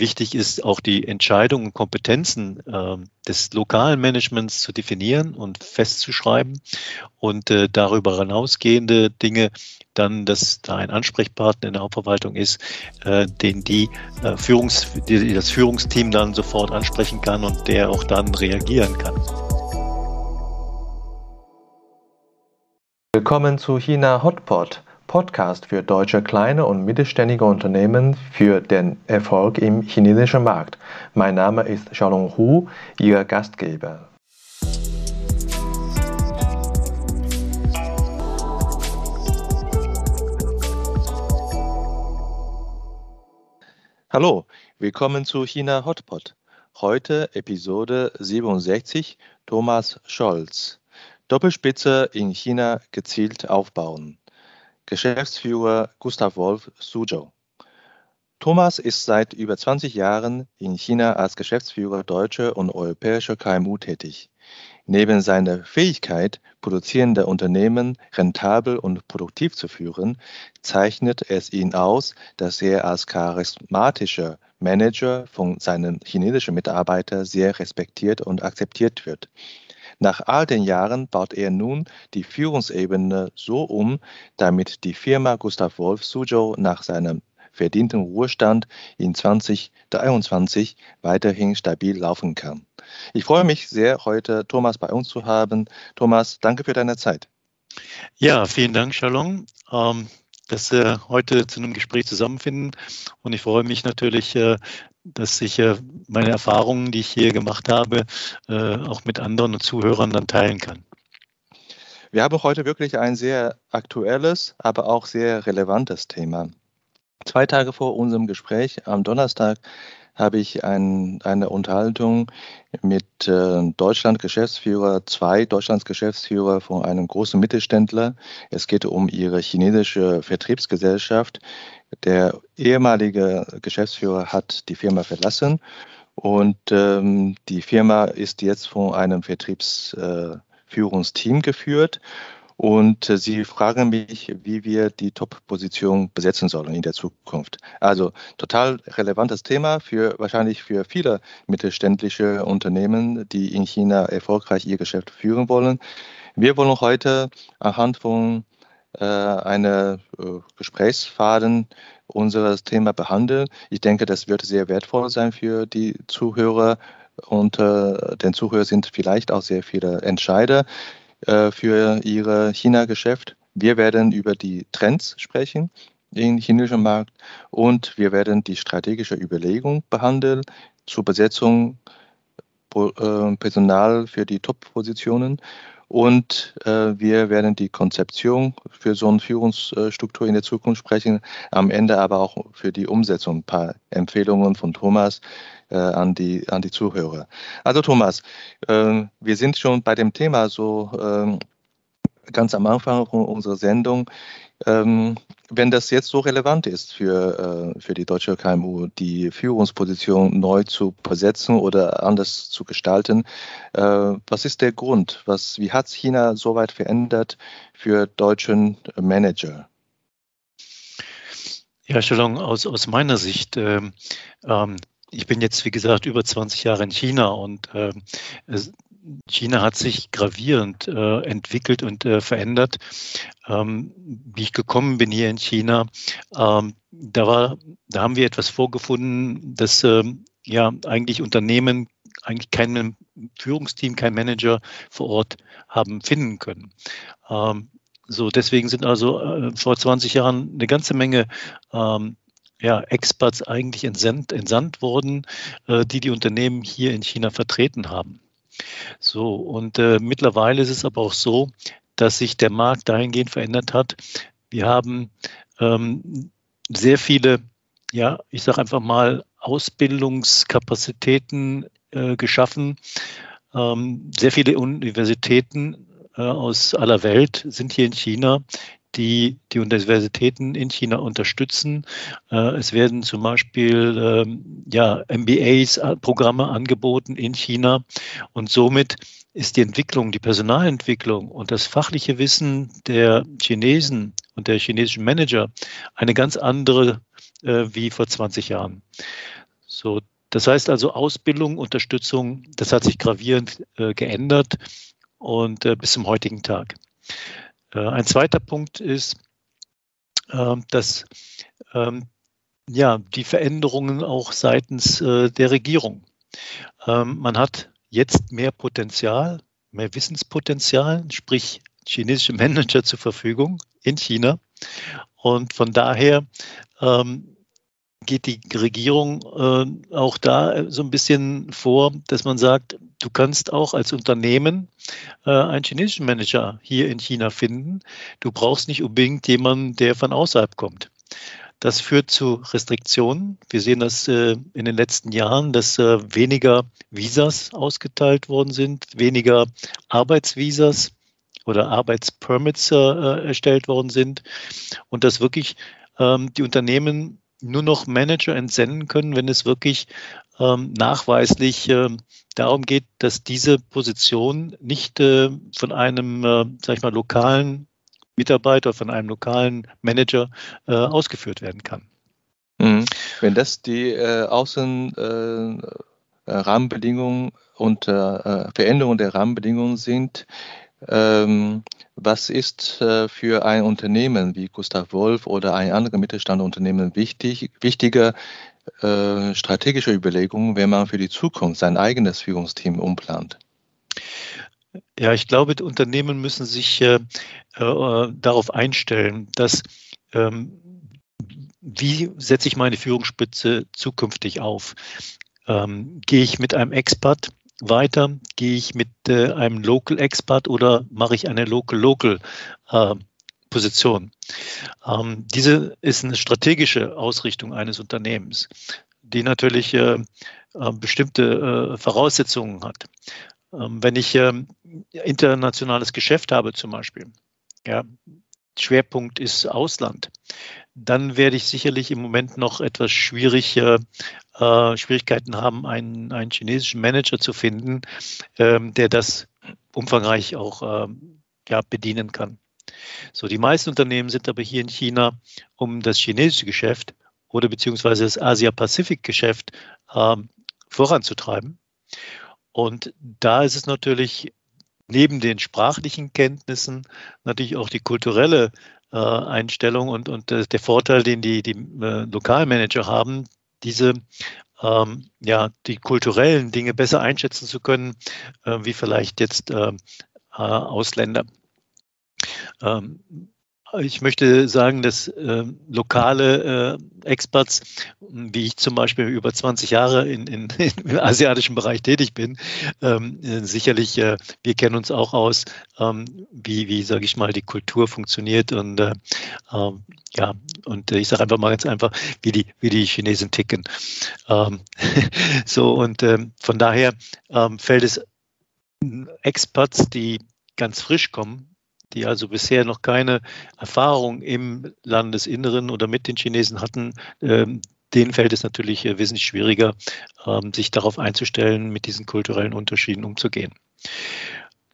wichtig ist, auch die Entscheidungen und Kompetenzen äh, des lokalen Managements zu definieren und festzuschreiben und äh, darüber hinausgehende Dinge dann, dass da ein Ansprechpartner in der Hauptverwaltung ist, äh, den die, äh, Führungs, die das Führungsteam dann sofort ansprechen kann und der auch dann reagieren kann. Willkommen zu China Hotpot, Podcast für deutsche kleine und mittelständige Unternehmen für den Erfolg im chinesischen Markt. Mein Name ist Xiaolong Hu, Ihr Gastgeber. Hallo, willkommen zu China Hotpot. Heute Episode 67 Thomas Scholz. Doppelspitze in China gezielt aufbauen. Geschäftsführer Gustav Wolf Suzhou. Thomas ist seit über 20 Jahren in China als Geschäftsführer deutscher und europäischer KMU tätig. Neben seiner Fähigkeit, produzierende Unternehmen rentabel und produktiv zu führen, zeichnet es ihn aus, dass er als charismatischer Manager von seinen chinesischen Mitarbeitern sehr respektiert und akzeptiert wird. Nach all den Jahren baut er nun die Führungsebene so um, damit die Firma Gustav Wolf Suzhou nach seinem verdienten Ruhestand in 2023 weiterhin stabil laufen kann. Ich freue mich sehr, heute Thomas bei uns zu haben. Thomas, danke für deine Zeit. Ja, vielen Dank, Shalom. Ähm, dass wir heute zu einem Gespräch zusammenfinden. Und ich freue mich natürlich, äh, dass ich äh, meine Erfahrungen, die ich hier gemacht habe, äh, auch mit anderen Zuhörern dann teilen kann. Wir haben heute wirklich ein sehr aktuelles, aber auch sehr relevantes Thema. Zwei Tage vor unserem Gespräch am Donnerstag habe ich ein, eine Unterhaltung mit äh, Deutschland-Geschäftsführer, zwei Deutschlands-Geschäftsführer von einem großen Mittelständler. Es geht um ihre chinesische Vertriebsgesellschaft. Der ehemalige Geschäftsführer hat die Firma verlassen und ähm, die Firma ist jetzt von einem Vertriebsführungsteam äh, geführt. Und äh, Sie fragen mich, wie wir die Top-Position besetzen sollen in der Zukunft. Also total relevantes Thema für wahrscheinlich für viele mittelständische Unternehmen, die in China erfolgreich ihr Geschäft führen wollen. Wir wollen heute anhand von äh, einer äh, Gesprächsfaden unseres Thema behandeln. Ich denke, das wird sehr wertvoll sein für die Zuhörer und äh, den Zuhörern sind vielleicht auch sehr viele Entscheider. Äh, für Ihr China-Geschäft. Wir werden über die Trends sprechen im chinesischen Markt und wir werden die strategische Überlegung behandeln zur Besetzung äh, Personal für die Top-Positionen und äh, wir werden die Konzeption für so eine Führungsstruktur in der Zukunft sprechen, am Ende aber auch für die Umsetzung ein paar Empfehlungen von Thomas, äh, an, die, an die Zuhörer. Also Thomas, äh, wir sind schon bei dem Thema so äh, ganz am Anfang unserer Sendung. Ähm, wenn das jetzt so relevant ist für, äh, für die deutsche KMU, die Führungsposition neu zu besetzen oder anders zu gestalten, äh, was ist der Grund? Was, wie hat China so weit verändert für deutschen Manager? Ja, Entschuldigung, aus, aus meiner Sicht ähm, ähm ich bin jetzt, wie gesagt, über 20 Jahre in China und äh, China hat sich gravierend äh, entwickelt und äh, verändert. Ähm, wie ich gekommen bin hier in China, ähm, da, war, da haben wir etwas vorgefunden, dass ähm, ja eigentlich Unternehmen eigentlich kein Führungsteam, kein Manager vor Ort haben finden können. Ähm, so, deswegen sind also äh, vor 20 Jahren eine ganze Menge ähm, ja, Experts eigentlich entsandt, entsandt wurden, äh, die die Unternehmen hier in China vertreten haben. So, und äh, mittlerweile ist es aber auch so, dass sich der Markt dahingehend verändert hat. Wir haben ähm, sehr viele, ja, ich sage einfach mal, Ausbildungskapazitäten äh, geschaffen. Ähm, sehr viele Universitäten äh, aus aller Welt sind hier in China, die die Universitäten in China unterstützen. Äh, es werden zum Beispiel ähm, ja, MBAs-Programme äh, angeboten in China und somit ist die Entwicklung, die Personalentwicklung und das fachliche Wissen der Chinesen und der chinesischen Manager eine ganz andere äh, wie vor 20 Jahren. So, das heißt also Ausbildung, Unterstützung, das hat sich gravierend geändert und bis zum heutigen Tag. Äh, ein zweiter Punkt ist, ähm, dass ähm, ja, die Veränderungen auch seitens äh, der Regierung. Ähm, man hat jetzt mehr Potenzial, mehr Wissenspotenzial, sprich chinesische Manager zur Verfügung in China. Und von daher geht die Regierung äh, auch da so ein bisschen vor, dass man sagt, du kannst auch als Unternehmen äh, einen chinesischen Manager hier in China finden. Du brauchst nicht unbedingt jemanden, der von außerhalb kommt. Das führt zu Restriktionen. Wir sehen das äh, in den letzten Jahren, dass äh, weniger Visas ausgeteilt worden sind, weniger Arbeitsvisas oder Arbeitspermits äh, erstellt worden sind und dass wirklich ähm, die Unternehmen nur noch Manager entsenden können, wenn es wirklich ähm, nachweislich äh, darum geht, dass diese Position nicht äh, von einem, äh, sag ich mal, lokalen Mitarbeiter, von einem lokalen Manager äh, ausgeführt werden kann. Mhm. Wenn das die äh, Außenrahmenbedingungen äh, und Veränderungen der Rahmenbedingungen sind, ähm, was ist äh, für ein Unternehmen wie Gustav Wolf oder ein anderes Mittelstandunternehmen wichtig, wichtige äh, strategische Überlegungen, wenn man für die Zukunft sein eigenes Führungsteam umplant? Ja, ich glaube, Unternehmen müssen sich äh, äh, darauf einstellen, dass ähm, wie setze ich meine Führungsspitze zukünftig auf? Ähm, gehe ich mit einem Expert weiter? Gehe ich mit äh, einem Local Expert oder mache ich eine Local-Local äh? Ähm, diese ist eine strategische Ausrichtung eines Unternehmens, die natürlich äh, äh bestimmte äh, Voraussetzungen hat. Ähm, wenn ich ähm, internationales Geschäft habe zum Beispiel, ja, Schwerpunkt ist Ausland, dann werde ich sicherlich im Moment noch etwas schwierig, äh, Schwierigkeiten haben, einen, einen chinesischen Manager zu finden, ähm, der das umfangreich auch ähm, ja, bedienen kann. So, die meisten Unternehmen sind aber hier in China, um das chinesische Geschäft oder beziehungsweise das Asia-Pazifik-Geschäft ähm, voranzutreiben. Und da ist es natürlich neben den sprachlichen Kenntnissen natürlich auch die kulturelle Einstellung und, und äh, der Vorteil, den die, die äh, Lokalmanager haben, diese ähm, ja, die kulturellen Dinge besser einschätzen zu können, äh, wie vielleicht jetzt äh, äh, Ausländer. Ähm, ich möchte sagen, dass äh, lokale äh, Experts, wie ich zum Beispiel über 20 Jahre in, in, im asiatischen Bereich tätig bin, ähm, äh, sicherlich, äh, wir kennen uns auch aus, ähm, wie, wie sage ich mal, die Kultur funktioniert und äh, ähm, ja, und ich sage einfach mal ganz einfach, wie die, wie die Chinesen ticken. Ähm, so und ähm, von daher ähm, fällt es Experts, die ganz frisch kommen, die also bisher noch keine Erfahrung im Landesinneren oder mit den Chinesen hatten, ähm, denen fällt es natürlich äh, wesentlich schwieriger, ähm, sich darauf einzustellen, mit diesen kulturellen Unterschieden umzugehen.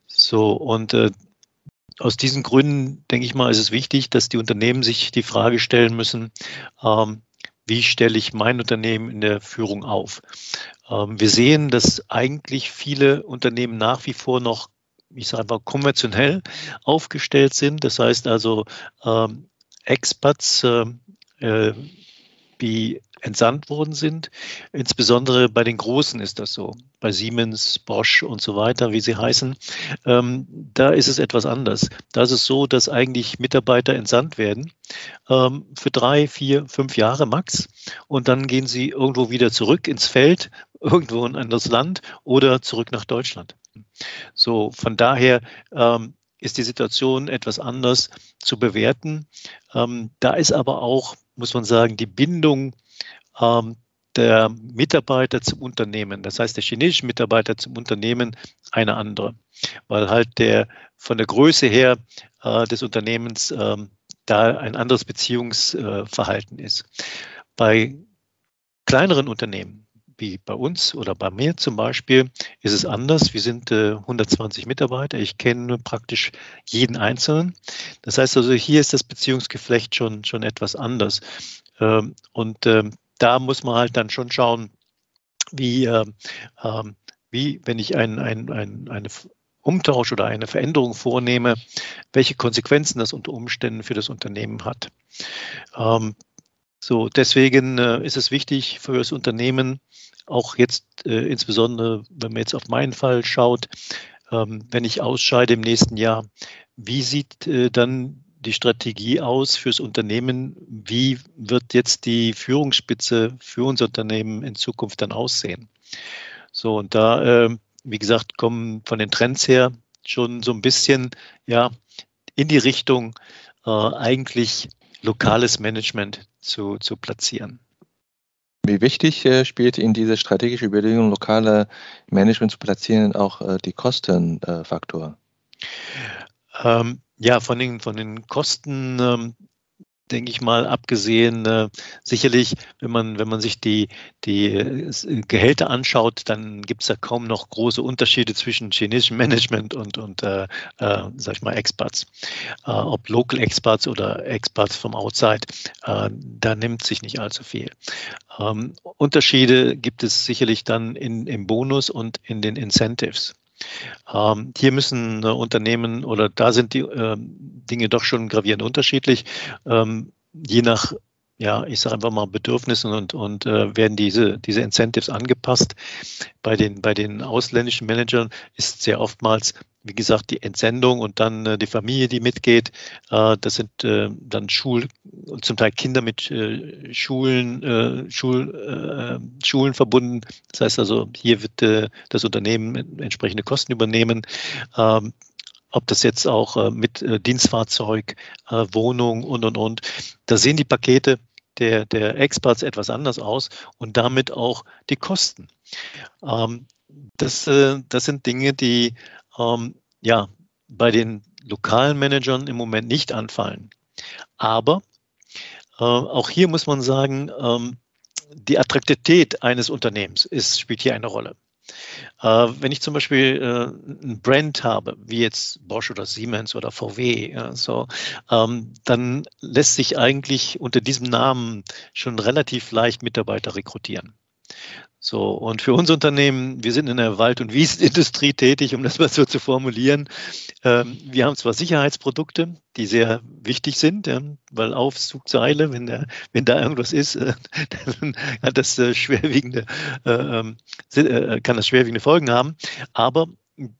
So, und äh, aus diesen Gründen, denke ich mal, ist es wichtig, dass die Unternehmen sich die Frage stellen müssen, ähm, wie stelle ich mein Unternehmen in der Führung auf? wir sehen, dass eigentlich viele Unternehmen nach wie vor noch ich sage mal, konventionell aufgestellt sind. Das heißt also, ähm, Expats, äh, die entsandt worden sind. Insbesondere bei den Großen ist das so. Bei Siemens, Bosch und so weiter, wie sie heißen. Ähm, da ist es etwas anders. Da ist es so, dass eigentlich Mitarbeiter entsandt werden ähm, für drei, vier, fünf Jahre max. Und dann gehen sie irgendwo wieder zurück ins Feld, irgendwo in ein anderes Land oder zurück nach Deutschland. So, von daher ähm, ist die Situation etwas anders zu bewerten. Ähm, da ist aber auch, muss man sagen, die Bindung ähm, der Mitarbeiter zum Unternehmen, das heißt der chinesische Mitarbeiter zum Unternehmen, eine andere, weil halt der von der Größe her äh, des Unternehmens äh, da ein anderes Beziehungsverhalten ist. Bei kleineren Unternehmen, wie bei uns oder bei mir zum Beispiel, ist es anders. Wir sind äh, 120 Mitarbeiter. Ich kenne praktisch jeden Einzelnen. Das heißt also, hier ist das Beziehungsgeflecht schon, schon etwas anders. Ähm, und ähm, da muss man halt dann schon schauen, wie, äh, wie wenn ich ein, ein, ein, eine Umtausch oder eine Veränderung vornehme, welche Konsequenzen das unter Umständen für das Unternehmen hat. Ähm, so, deswegen äh, ist es wichtig für das Unternehmen, auch jetzt äh, insbesondere, wenn man jetzt auf meinen Fall schaut, ähm, wenn ich ausscheide im nächsten Jahr, wie sieht äh, dann die Strategie aus fürs Unternehmen? Wie wird jetzt die Führungsspitze für unser Unternehmen in Zukunft dann aussehen? So, und da, äh, wie gesagt, kommen von den Trends her schon so ein bisschen ja, in die Richtung, äh, eigentlich lokales Management zu, zu platzieren. Wie wichtig äh, spielt in dieser strategischen Überlegung, lokale Management zu platzieren, auch äh, die Kostenfaktor? Ähm, ja, von den, von den Kosten ähm, denke ich mal, abgesehen, äh, sicherlich, wenn man, wenn man sich die, die äh, Gehälter anschaut, dann gibt es ja kaum noch große Unterschiede zwischen chinesischem Management und, und äh, äh, sag ich mal, Experts. Äh, ob Local Experts oder Experts vom Outside, äh, da nimmt sich nicht allzu viel. Ähm, Unterschiede gibt es sicherlich dann in, im Bonus und in den Incentives. Ähm, hier müssen äh, Unternehmen oder da sind die äh, Dinge doch schon gravierend unterschiedlich. Ähm, je nach ja, ich sage einfach mal Bedürfnissen und, und äh, werden diese, diese Incentives angepasst. Bei den, bei den ausländischen Managern ist sehr oftmals, wie gesagt, die Entsendung und dann äh, die Familie, die mitgeht. Äh, das sind äh, dann Schul, zum Teil Kinder mit äh, Schulen, äh, Schul, äh, Schulen verbunden. Das heißt also, hier wird äh, das Unternehmen entsprechende Kosten übernehmen. Ähm, ob das jetzt auch äh, mit äh, Dienstfahrzeug, äh, Wohnung und, und, und. Da sehen die Pakete der, der Experts etwas anders aus und damit auch die Kosten. Ähm, das, das sind Dinge, die ähm, ja, bei den lokalen Managern im Moment nicht anfallen. Aber auch hier muss man sagen, ähm, die Attraktivität eines Unternehmens ist, spielt hier eine Rolle. Äh, wenn ich zum Beispiel äh, ein Brand habe, wie jetzt Bosch oder Siemens oder VW, ja, so, ähm, dann lässt sich eigentlich unter diesem Namen schon relativ leicht Mitarbeiter rekrutieren. So, und für unser Unternehmen, wir sind in der Wald- und Wiesenindustrie tätig, um das mal so zu formulieren. Ähm, wir haben zwar Sicherheitsprodukte, die sehr wichtig sind, ja, weil Aufzugseile, wenn, der, wenn da irgendwas ist, äh, dann hat das äh, schwerwiegende, äh, ähm, äh, kann das schwerwiegende Folgen haben. Aber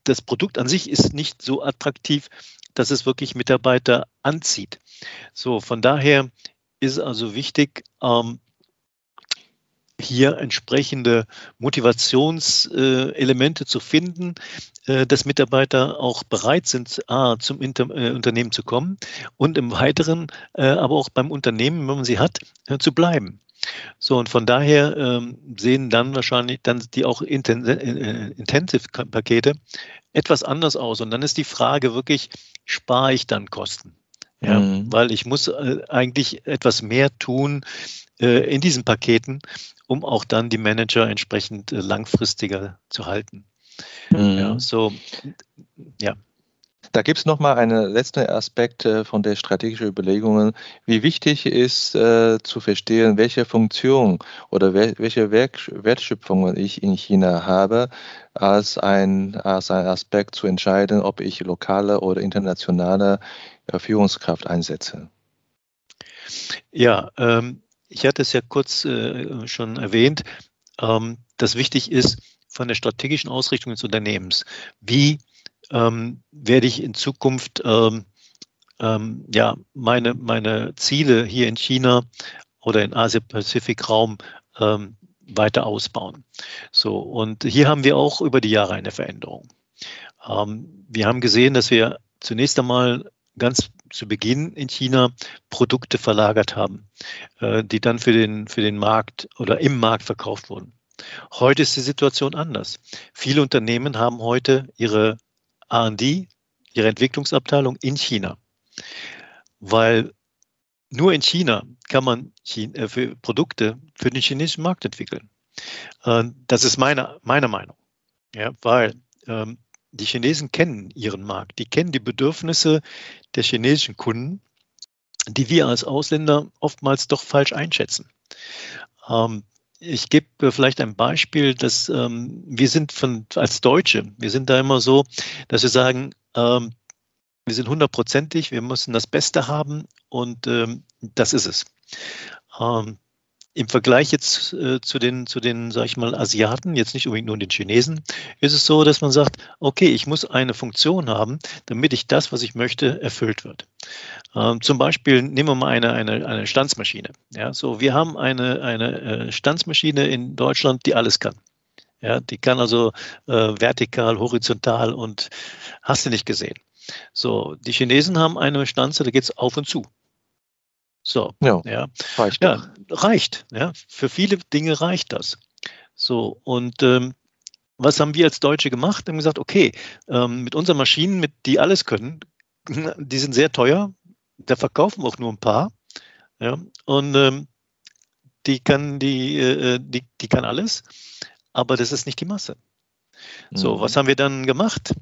das Produkt an sich ist nicht so attraktiv, dass es wirklich Mitarbeiter anzieht. So, von daher ist also wichtig, ähm, hier entsprechende Motivationselemente zu finden, äh, dass Mitarbeiter auch bereit sind, A, zum Inter äh, Unternehmen zu kommen und im Weiteren äh, aber auch beim Unternehmen, wenn man sie hat, zu bleiben. So, und von daher ähm, sehen dann wahrscheinlich dann die auch Intensive-Pakete etwas anders aus. Und dann ist die Frage wirklich, spare ich dann Kosten? Ja, mhm. weil ich muss eigentlich etwas mehr tun in diesen Paketen, um auch dann die Manager entsprechend äh, langfristiger zu halten. Mhm. Ja, so, ja. Da gibt es nochmal einen letzten Aspekt äh, von der strategischen Überlegungen. Wie wichtig ist äh, zu verstehen, welche Funktion oder welche Werk Wertschöpfungen ich in China habe, als ein, als ein Aspekt zu entscheiden, ob ich lokale oder internationale äh, Führungskraft einsetze. Ja, ähm, ich hatte es ja kurz äh, schon erwähnt, ähm, dass wichtig ist von der strategischen Ausrichtung des Unternehmens. Wie ähm, werde ich in Zukunft ähm, ähm ja, meine, meine Ziele hier in China oder in Asia-Pazifik-Raum ähm, weiter ausbauen? So, und hier haben wir auch über die Jahre eine Veränderung. Ähm, wir haben gesehen, dass wir zunächst einmal ganz zu Beginn in China Produkte verlagert haben, äh, die dann für den, für den Markt oder im Markt verkauft wurden. Heute ist die Situation anders. Viele Unternehmen haben heute ihre RD, ihre Entwicklungsabteilung in China, weil nur in China kann man äh, für Produkte für den chinesischen Markt entwickeln. Äh, das ist meine, meine Meinung. Ja, weil ähm, die Chinesen kennen ihren Markt, die kennen die Bedürfnisse der chinesischen Kunden, die wir als Ausländer oftmals doch falsch einschätzen. Ähm, ich gebe vielleicht ein Beispiel, dass ähm, wir sind von, als Deutsche, wir sind da immer so, dass wir sagen, ähm, wir sind hundertprozentig, wir müssen das Beste haben und ähm, das ist es. Ähm, Im Vergleich jetzt äh, zu den, zu den, sag ich mal, Asiaten, jetzt nicht unbedingt nur den Chinesen, ist es so, dass man sagt, okay, ich muss eine Funktion haben, damit ich das, was ich möchte, erfüllt wird. Ähm, zum Beispiel nehmen wir mal eine, eine, eine Stanzmaschine. Ja, so, wir haben eine, eine äh, Stanzmaschine in Deutschland, die alles kann. Ja, die kann also äh, vertikal, horizontal und hast du nicht gesehen. So, die Chinesen haben eine Stanze, da geht es auf und zu. So, ja, ja. reicht. Ja, reicht. Ja. Für viele Dinge reicht das. So, und ähm, was haben wir als Deutsche gemacht? Wir haben gesagt, okay, ähm, mit unseren Maschinen, mit die alles können, die sind sehr teuer, da verkaufen wir auch nur ein paar. Ja, und ähm, die kann die, äh, die, die kann alles, aber das ist nicht die Masse. So, mhm. was haben wir dann gemacht?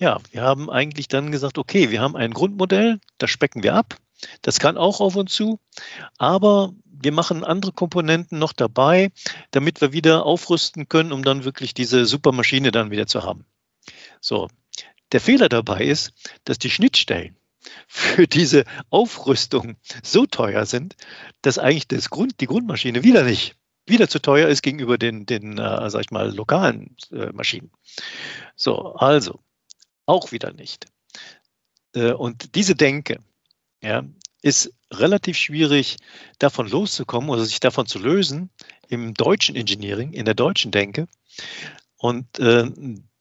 Ja, wir haben eigentlich dann gesagt, okay, wir haben ein Grundmodell, das specken wir ab. Das kann auch auf und zu, aber wir machen andere Komponenten noch dabei, damit wir wieder aufrüsten können, um dann wirklich diese Supermaschine dann wieder zu haben. So, der Fehler dabei ist, dass die Schnittstellen für diese Aufrüstung so teuer sind, dass eigentlich das Grund, die Grundmaschine wieder nicht wieder zu teuer ist gegenüber den, den äh, sag ich mal, lokalen äh, Maschinen. So, also, auch wieder nicht. Äh, und diese Denke ja, ist relativ schwierig, davon loszukommen oder sich davon zu lösen im deutschen Engineering, in der deutschen Denke. Und äh,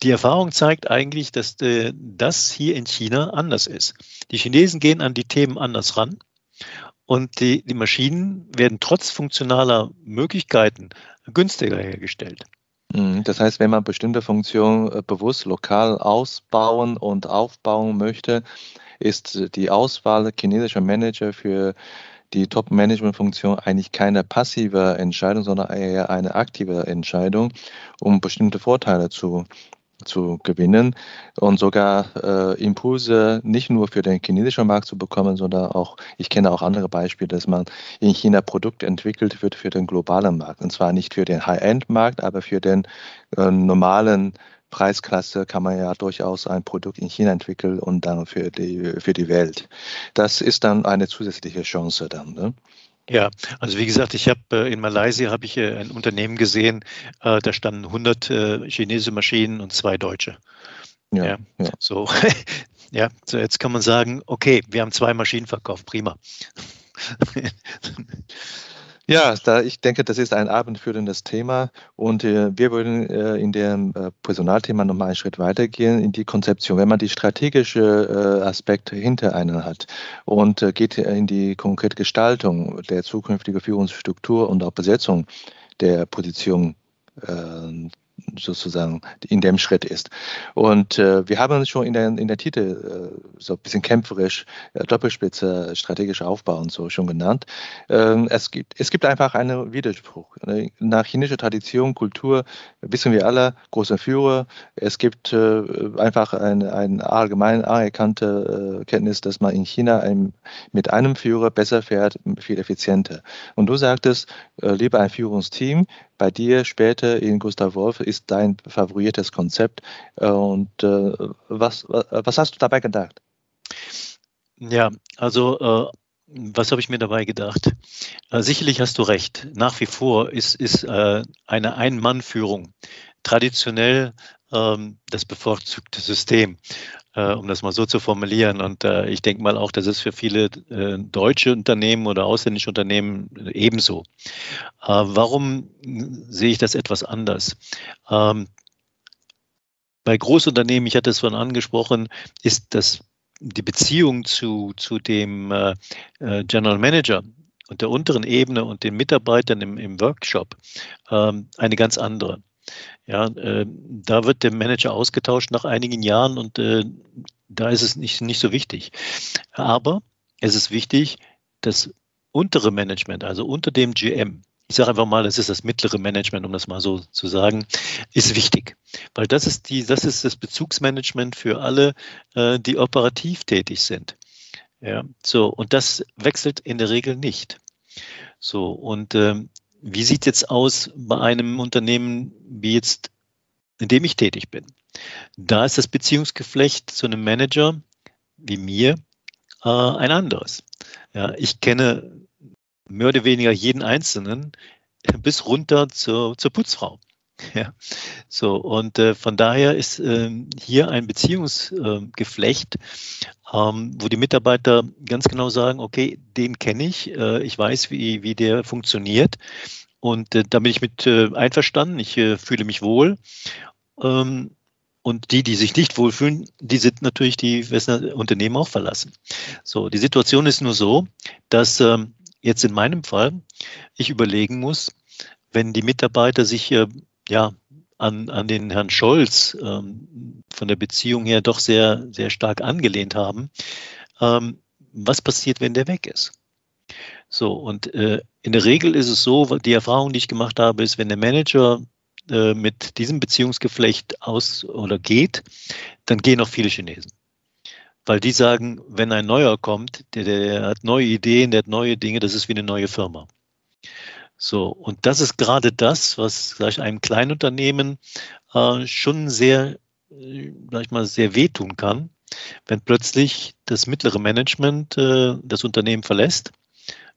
die Erfahrung zeigt eigentlich, dass äh, das hier in China anders ist. Die Chinesen gehen an die Themen anders ran und die, die Maschinen werden trotz funktionaler Möglichkeiten günstiger hergestellt. Mhm, das heißt, wenn man bestimmte Funktionen äh, bewusst lokal ausbauen und aufbauen möchte, ist die Auswahl chinesischer Manager für die Top-Management-Funktion eigentlich keine passive Entscheidung, sondern eher eine aktive Entscheidung, um bestimmte Vorteile zu zu gewinnen und sogar äh, Impulse nicht nur für den chinesischen Markt zu bekommen, sondern auch, ich kenne auch andere Beispiele, dass man in China Produkte entwickelt wird für den globalen Markt. Und zwar nicht für den High-End-Markt, aber für den äh, normalen Preisklasse kann man ja durchaus ein Produkt in China entwickeln und dann für die, für die Welt. Das ist dann eine zusätzliche Chance dann. Ne? Ja, also wie gesagt, ich habe äh, in Malaysia habe ich äh, ein Unternehmen gesehen, äh, da standen 100 äh, chinesische Maschinen und zwei deutsche. Ja, ja, ja. so ja, so jetzt kann man sagen, okay, wir haben zwei Maschinen verkauft, prima. Ja, da ich denke, das ist ein abendführendes Thema und äh, wir würden äh, in dem äh, Personalthema nochmal einen Schritt weitergehen in die Konzeption. Wenn man die strategische äh, Aspekte hinter einen hat und äh, geht in die konkrete Gestaltung der zukünftigen Führungsstruktur und auch Besetzung der Position äh, sozusagen in dem Schritt ist. Und äh, wir haben uns schon in der, in der Titel äh, so ein bisschen kämpferisch äh, Doppelspitze strategischer Aufbau und so schon genannt. Ähm, es, gibt, es gibt einfach einen Widerspruch. Ne? Nach chinesischer Tradition, Kultur wissen wir alle, große Führer. Es gibt äh, einfach eine ein allgemein anerkannte äh, Kenntnis, dass man in China ein, mit einem Führer besser fährt, viel effizienter. Und du sagtest, äh, lieber ein Führungsteam, bei dir später in Gustav Wolf ist dein favoriertes Konzept. Äh, und äh, was, was hast du dabei gedacht? Ja, also äh, was habe ich mir dabei gedacht? Äh, sicherlich hast du recht. Nach wie vor ist, ist äh, eine Ein-Mann-Führung traditionell ähm, das bevorzugte System, äh, um das mal so zu formulieren. Und äh, ich denke mal auch, das ist für viele äh, deutsche Unternehmen oder ausländische Unternehmen ebenso. Äh, warum sehe ich das etwas anders? Ähm, bei Großunternehmen, ich hatte es vorhin angesprochen, ist das die Beziehung zu, zu dem äh, äh, General Manager und der unteren Ebene und den Mitarbeitern im, im Workshop ähm, eine ganz andere. Ja, äh, da wird der Manager ausgetauscht nach einigen Jahren und äh, da ist es nicht, nicht so wichtig. Aber es ist wichtig, das untere Management, also unter dem GM, ich sage einfach mal, das ist das mittlere Management, um das mal so zu sagen, ist wichtig. Weil das ist die, das ist das Bezugsmanagement für alle, äh, die operativ tätig sind. Ja, so, und das wechselt in der Regel nicht. So, und ähm, wie sieht jetzt aus bei einem Unternehmen wie jetzt, in dem ich tätig bin? Da ist das Beziehungsgeflecht zu einem Manager wie mir äh, ein anderes. Ja, ich kenne mehr oder weniger jeden Einzelnen bis runter zur, zur Putzfrau. Ja, so und äh, von daher ist äh, hier ein Beziehungsgeflecht, ähm, wo die Mitarbeiter ganz genau sagen, okay, den kenne ich, äh, ich weiß, wie, wie der funktioniert und äh, da bin ich mit äh, einverstanden, ich äh, fühle mich wohl. Ähm, und die, die sich nicht wohlfühlen, die sind natürlich die Unternehmen auch verlassen. So, die Situation ist nur so, dass ähm, jetzt in meinem Fall ich überlegen muss, wenn die Mitarbeiter sich äh, ja an, an den Herrn Scholz ähm, von der Beziehung her doch sehr, sehr stark angelehnt haben, ähm, was passiert, wenn der weg ist? So, und äh, in der Regel ist es so, die Erfahrung, die ich gemacht habe, ist, wenn der Manager äh, mit diesem Beziehungsgeflecht aus oder geht, dann gehen auch viele Chinesen. Weil die sagen, wenn ein neuer kommt, der, der hat neue Ideen, der hat neue Dinge, das ist wie eine neue Firma. So, und das ist gerade das, was vielleicht einem Kleinunternehmen äh, schon sehr, äh, sag ich mal, sehr wehtun kann, wenn plötzlich das mittlere Management äh, das Unternehmen verlässt.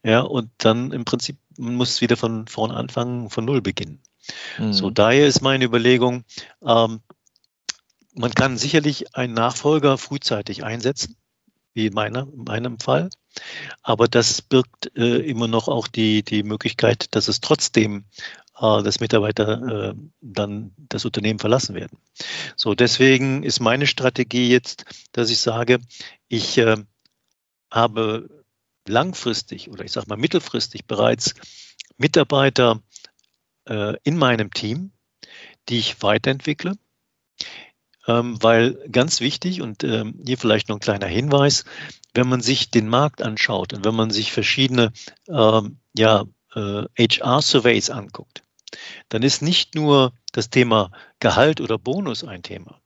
Ja, und dann im Prinzip man muss wieder von vorn anfangen, von Null beginnen. Mhm. So, daher ist meine Überlegung, ähm, man kann sicherlich einen Nachfolger frühzeitig einsetzen, wie in, meiner, in meinem Fall. Aber das birgt äh, immer noch auch die, die Möglichkeit, dass es trotzdem äh, dass Mitarbeiter äh, dann das Unternehmen verlassen werden. So, deswegen ist meine Strategie jetzt, dass ich sage, ich äh, habe langfristig oder ich sage mal mittelfristig bereits Mitarbeiter äh, in meinem Team, die ich weiterentwickle. Ähm, weil ganz wichtig und ähm, hier vielleicht noch ein kleiner Hinweis, wenn man sich den Markt anschaut und wenn man sich verschiedene ähm, ja, äh, HR-Surveys anguckt, dann ist nicht nur das Thema Gehalt oder Bonus ein Thema.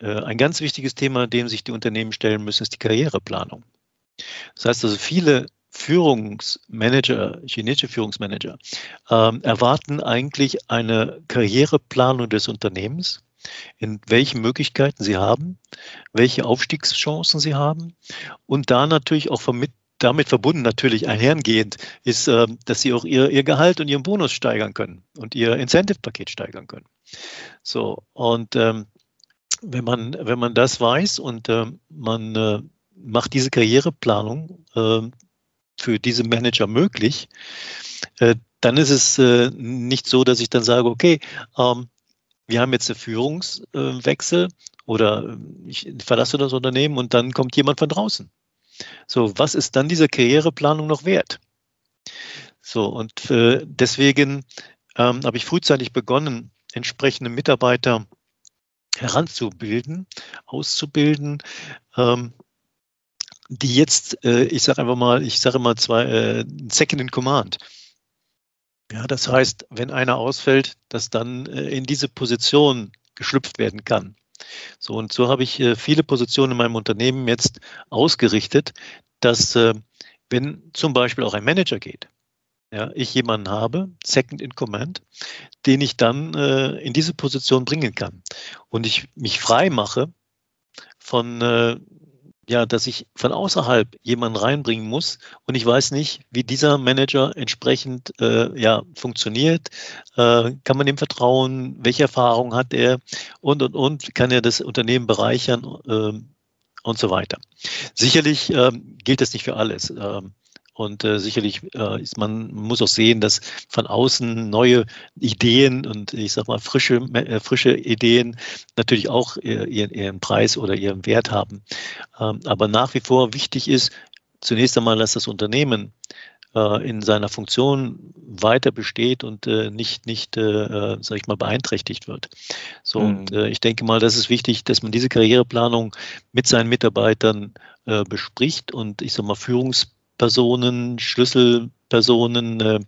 Äh, ein ganz wichtiges Thema, dem sich die Unternehmen stellen müssen, ist die Karriereplanung. Das heißt also, viele Führungsmanager, chinesische Führungsmanager, ähm, erwarten eigentlich eine Karriereplanung des Unternehmens, in welchen Möglichkeiten sie haben, welche Aufstiegschancen sie haben und da natürlich auch vermittelt damit verbunden natürlich einhergehend ist, äh, dass sie auch ihr, ihr Gehalt und ihren Bonus steigern können und ihr Incentive-Paket steigern können. So, und ähm, wenn man, wenn man das weiß und äh, man äh, macht diese Karriereplanung äh, für diese Manager möglich, äh, dann ist es äh, nicht so, dass ich dann sage, okay, ähm, wir haben jetzt einen Führungswechsel oder äh, ich verlasse das Unternehmen und dann kommt jemand von draußen. So, was ist dann diese Karriereplanung noch wert? So, und äh, deswegen ähm, habe ich frühzeitig begonnen, entsprechende Mitarbeiter heranzubilden, auszubilden, ähm, die jetzt, äh, ich sage einfach mal, ich sage mal zwei, äh, Second in Command. Ja, das heißt, wenn einer ausfällt, dass dann äh, in diese Position geschlüpft werden kann. So, und so habe ich äh, viele Positionen in meinem Unternehmen jetzt ausgerichtet, dass äh, wenn zum Beispiel auch ein Manager geht, ja, ich jemanden habe, Second in Command, den ich dann äh, in diese Position bringen kann und ich mich frei mache von äh, ja, dass ich von außerhalb jemanden reinbringen muss und ich weiß nicht, wie dieser Manager entsprechend äh, ja, funktioniert. Äh, kann man ihm vertrauen? Welche Erfahrung hat er? Und, und, und, kann er das Unternehmen bereichern? Äh, und so weiter. Sicherlich ähm, gilt das nicht für alles. Ähm, und äh, sicherlich äh, ist man muss auch sehen, dass von außen neue Ideen und ich sag mal frische, äh, frische Ideen natürlich auch ihren, ihren Preis oder ihren Wert haben. Ähm, aber nach wie vor wichtig ist zunächst einmal, dass das Unternehmen äh, in seiner Funktion weiter besteht und äh, nicht, nicht äh, äh sag ich mal, beeinträchtigt wird. So, mhm. und äh, ich denke mal, das ist wichtig, dass man diese Karriereplanung mit seinen Mitarbeitern äh, bespricht und ich sag mal, Führungs Personen, Schlüsselpersonen äh,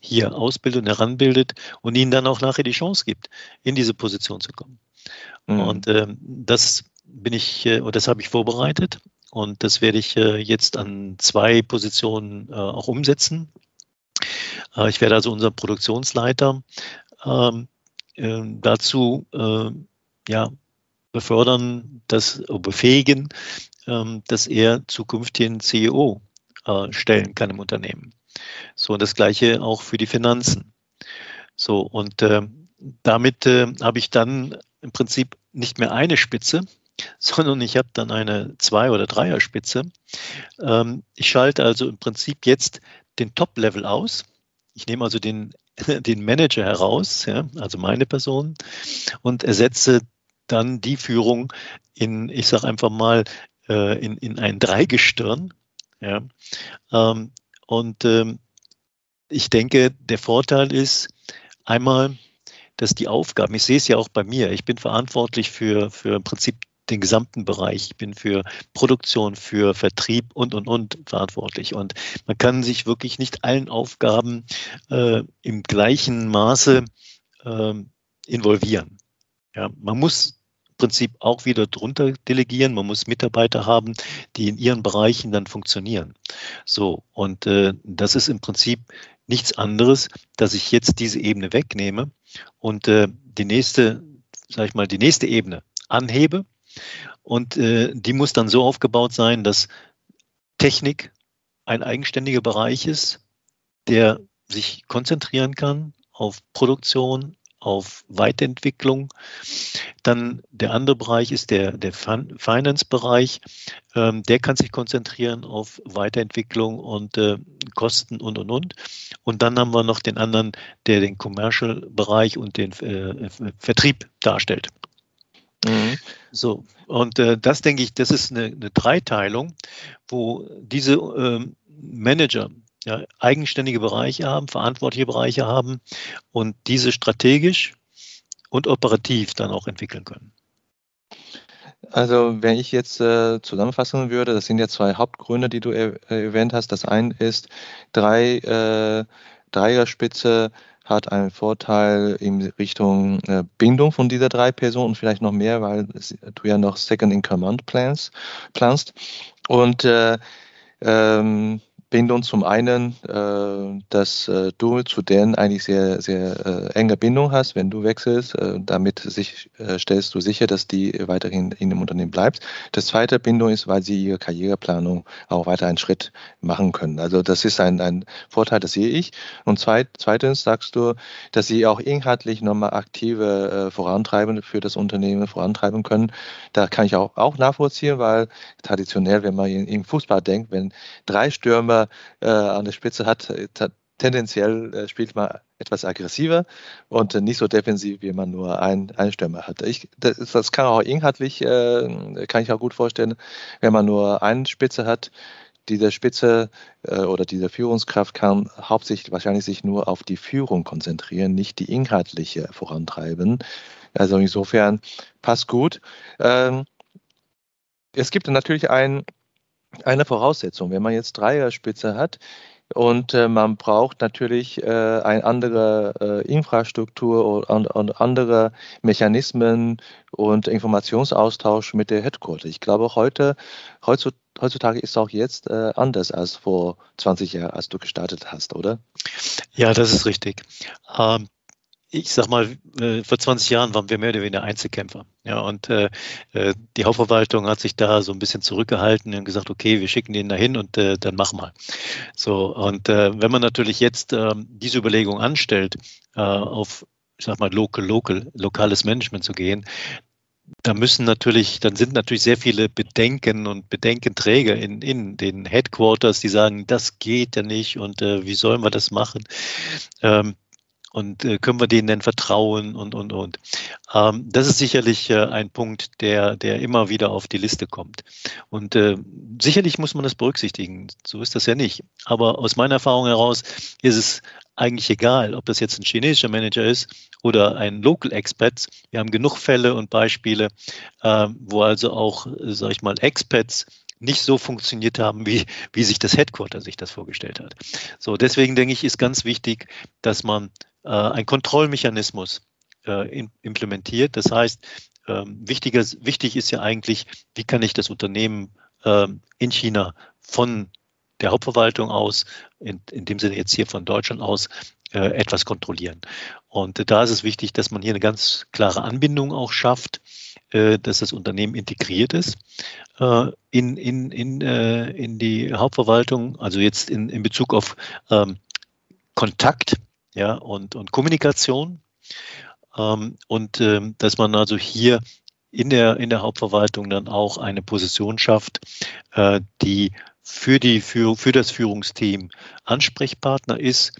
hier ausbildet und heranbildet und ihnen dann auch nachher die Chance gibt, in diese Position zu kommen. Mhm. Und äh, das bin ich, äh, oder das habe ich vorbereitet und das werde ich äh, jetzt an zwei Positionen äh, auch umsetzen. Äh, ich werde also unseren Produktionsleiter ähm, äh, dazu ja, befördern, das befähigen, ähm, dass er zukünftig einen CEO äh, stellen kann im Unternehmen. So, und das gleiche auch für die Finanzen. So, und äh, damit äh, habe ich dann im Prinzip nicht mehr eine Spitze, sondern ich habe dann eine Zwei- oder Dreier-Spitze. Ähm, ich schalte also im Prinzip jetzt den Top-Level aus. Ich nehme also den, den Manager heraus, ja, also meine Person, und ersetze dann die Führung in, ich sage einfach mal, äh, in, in ein Dreigestirn. Ja. Ähm, und ähm, ich denke, der Vorteil ist einmal, dass die Aufgaben, ich sehe es ja auch bei mir, ich bin verantwortlich für, für im Prinzip den gesamten Bereich. Ich bin für Produktion, für Vertrieb und, und, und verantwortlich. Und man kann sich wirklich nicht allen Aufgaben äh, im gleichen Maße äh, involvieren. Ja, man muss Prinzip auch wieder drunter delegieren. Man muss Mitarbeiter haben, die in ihren Bereichen dann funktionieren. So, und äh, das ist im Prinzip nichts anderes, dass ich jetzt diese Ebene wegnehme und äh, die nächste, sag ich mal, die nächste Ebene anhebe. Und äh, die muss dann so aufgebaut sein, dass Technik ein eigenständiger Bereich ist, der sich konzentrieren kann auf Produktion, auf Weiterentwicklung. Dann der andere Bereich ist der, der Finance-Bereich. Ähm, der kann sich konzentrieren auf Weiterentwicklung und äh, Kosten und, und, und. Und dann haben wir noch den anderen, der den Commercial-Bereich und den äh, Vertrieb darstellt. Mhm. So, und äh, das denke ich, das ist eine, eine Dreiteilung, wo diese ähm, Manager, ja, eigenständige Bereiche haben, verantwortliche Bereiche haben und diese strategisch und operativ dann auch entwickeln können. Also wenn ich jetzt äh, zusammenfassen würde, das sind ja zwei Hauptgründe, die du er erwähnt hast. Das eine ist drei äh, Dreierspitze hat einen Vorteil in Richtung äh, Bindung von dieser drei Personen und vielleicht noch mehr, weil du ja noch Second in Command plans, planst. Und äh, ähm, Bindung zum einen, äh, dass äh, du zu denen eigentlich sehr, sehr äh, enge Bindung hast, wenn du wechselst. Äh, damit sich, äh, stellst du sicher, dass die weiterhin in dem Unternehmen bleibt. Das zweite Bindung ist, weil sie ihre Karriereplanung auch weiter einen Schritt machen können. Also das ist ein, ein Vorteil, das sehe ich. Und zweit, zweitens sagst du, dass sie auch inhaltlich nochmal aktive Vorantreiben für das Unternehmen vorantreiben können. Da kann ich auch, auch nachvollziehen, weil traditionell, wenn man im Fußball denkt, wenn drei Stürmer äh, an der Spitze hat, äh, tendenziell äh, spielt man etwas aggressiver und nicht so defensiv, wie man nur einen, einen Stürmer hat. Ich, das, das, kann auch inhaltlich, äh, kann ich auch gut vorstellen, wenn man nur einen Spitze hat, diese Spitze äh, oder diese Führungskraft kann hauptsächlich wahrscheinlich sich nur auf die Führung konzentrieren, nicht die inhaltliche vorantreiben. Also insofern passt gut. Ähm, es gibt natürlich ein eine Voraussetzung. Wenn man jetzt Dreierspitze hat und äh, man braucht natürlich äh, eine andere äh, Infrastruktur und, und, andere Mechanismen und Informationsaustausch mit der Headquarter. Ich glaube, heute, heutzutage ist auch jetzt äh, anders als vor 20 Jahren, als du gestartet hast, oder? Ja, das ist richtig. Ähm, ich sag mal, äh, vor 20 Jahren waren wir mehr oder weniger Einzelkämpfer. Ja, und äh, äh, die Hauptverwaltung hat sich da so ein bisschen zurückgehalten und gesagt, okay, wir schicken den dahin und äh, dann mach mal. So, und äh, wenn man natürlich jetzt äh, diese Überlegung anstellt, äh, auf, ich sag mal, local, local, lokales Management zu gehen, da müssen natürlich, dann sind natürlich sehr viele Bedenken und Bedenkenträger in, in den Headquarters, die sagen, das geht ja nicht und äh, wie sollen wir das machen? Ähm, und äh, können wir denen denn vertrauen und, und, und. Ähm, das ist sicherlich äh, ein Punkt, der, der immer wieder auf die Liste kommt. Und äh, sicherlich muss man das berücksichtigen. So ist das ja nicht. Aber aus meiner Erfahrung heraus ist es eigentlich egal, ob das jetzt ein chinesischer Manager ist oder ein Local Expats. Wir haben genug Fälle und Beispiele, äh, wo also auch, sag ich mal, Expats nicht so funktioniert haben, wie, wie sich das Headquarter sich das vorgestellt hat. So, deswegen denke ich, ist ganz wichtig, dass man äh, ein Kontrollmechanismus äh, implementiert. Das heißt, ähm, wichtiger, wichtig ist ja eigentlich, wie kann ich das Unternehmen ähm, in China von der Hauptverwaltung aus, in, in dem Sinne jetzt hier von Deutschland aus, äh, etwas kontrollieren. Und äh, da ist es wichtig, dass man hier eine ganz klare Anbindung auch schafft, äh, dass das Unternehmen integriert ist äh, in, in, in, äh, in die Hauptverwaltung, also jetzt in, in Bezug auf ähm, Kontakt ja, und, und Kommunikation. Ähm, und ähm, dass man also hier in der, in der Hauptverwaltung dann auch eine Position schafft, äh, die für, die, für, für das Führungsteam Ansprechpartner ist,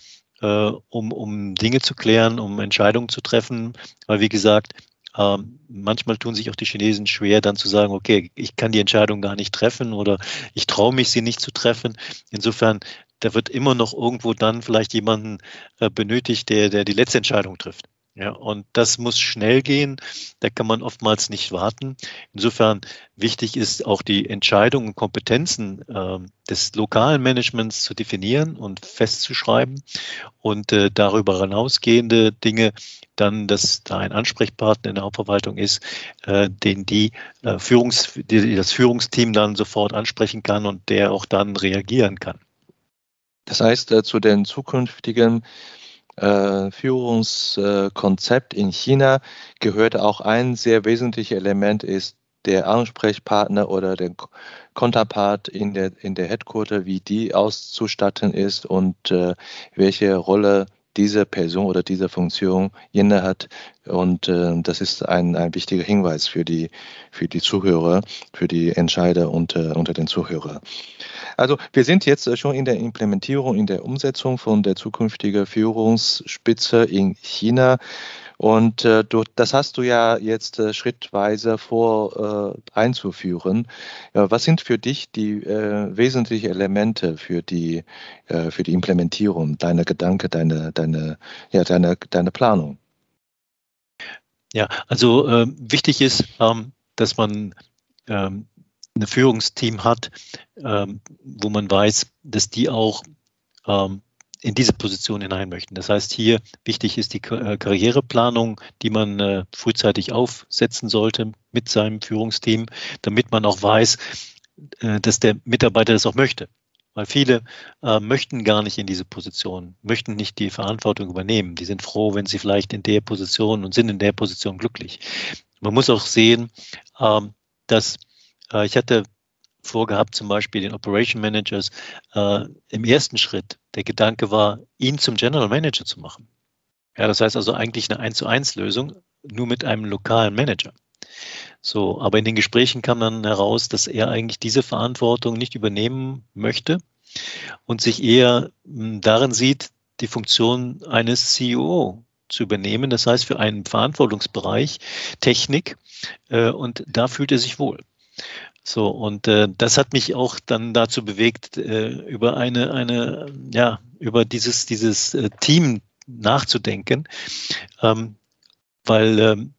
äh, um, um Dinge zu klären, um Entscheidungen zu treffen. Weil, wie gesagt, ähm, manchmal tun sich auch die Chinesen schwer, dann zu sagen, okay, ich kann die Entscheidung gar nicht treffen oder ich traue mich, sie nicht zu treffen. Insofern, da wird immer noch irgendwo dann vielleicht jemanden äh, benötigt, der, der die letzte Entscheidung trifft. Ja, und das muss schnell gehen. Da kann man oftmals nicht warten. Insofern wichtig ist auch die Entscheidungen und Kompetenzen äh, des lokalen Managements zu definieren und festzuschreiben und äh, darüber hinausgehende Dinge dann, dass da ein Ansprechpartner in der Hauptverwaltung ist, äh, den die, äh, Führungs, die das Führungsteam dann sofort ansprechen kann und der auch dann reagieren kann. Das heißt, äh, zu den zukünftigen äh, Führungskonzept in China gehört auch ein sehr wesentliches Element ist der Ansprechpartner oder der Konterpart in der, in der Headquarter, wie die auszustatten ist und äh, welche Rolle diese Person oder diese Funktion inne hat. Und äh, das ist ein, ein wichtiger Hinweis für die, für die Zuhörer, für die Entscheider unter, unter den Zuhörern. Also wir sind jetzt schon in der Implementierung, in der Umsetzung von der zukünftigen Führungsspitze in China. Und äh, du, das hast du ja jetzt äh, schrittweise vor äh, einzuführen. was sind für dich die äh, wesentlichen Elemente für die, äh, für die Implementierung, deine Gedanken, deine, deine, ja, deine, deine Planung? Ja, also äh, wichtig ist, ähm, dass man ähm, ein Führungsteam hat, ähm, wo man weiß, dass die auch ähm, in diese Position hinein möchten. Das heißt, hier wichtig ist die äh, Karriereplanung, die man äh, frühzeitig aufsetzen sollte mit seinem Führungsteam, damit man auch weiß, äh, dass der Mitarbeiter das auch möchte. Weil viele äh, möchten gar nicht in diese Position, möchten nicht die Verantwortung übernehmen. Die sind froh, wenn sie vielleicht in der Position und sind in der Position glücklich. Man muss auch sehen, ähm, dass äh, ich hatte vorgehabt, zum Beispiel den Operation Managers äh, im ersten Schritt. Der Gedanke war, ihn zum General Manager zu machen. Ja, das heißt also eigentlich eine 1 zu 1 Lösung, nur mit einem lokalen Manager. So, aber in den Gesprächen kam dann heraus, dass er eigentlich diese Verantwortung nicht übernehmen möchte und sich eher hm, darin sieht, die Funktion eines CEO zu übernehmen. Das heißt, für einen Verantwortungsbereich Technik äh, und da fühlt er sich wohl. So, und äh, das hat mich auch dann dazu bewegt, äh, über eine, eine, ja, über dieses, dieses äh, Team nachzudenken, ähm, weil ähm,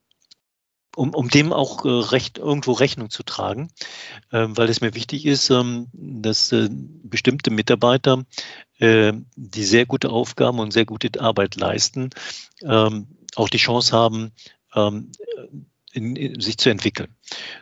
um, um dem auch äh, recht, irgendwo Rechnung zu tragen, äh, weil es mir wichtig ist, ähm, dass äh, bestimmte Mitarbeiter, äh, die sehr gute Aufgaben und sehr gute Arbeit leisten, ähm, auch die Chance haben, ähm, in, in, sich zu entwickeln.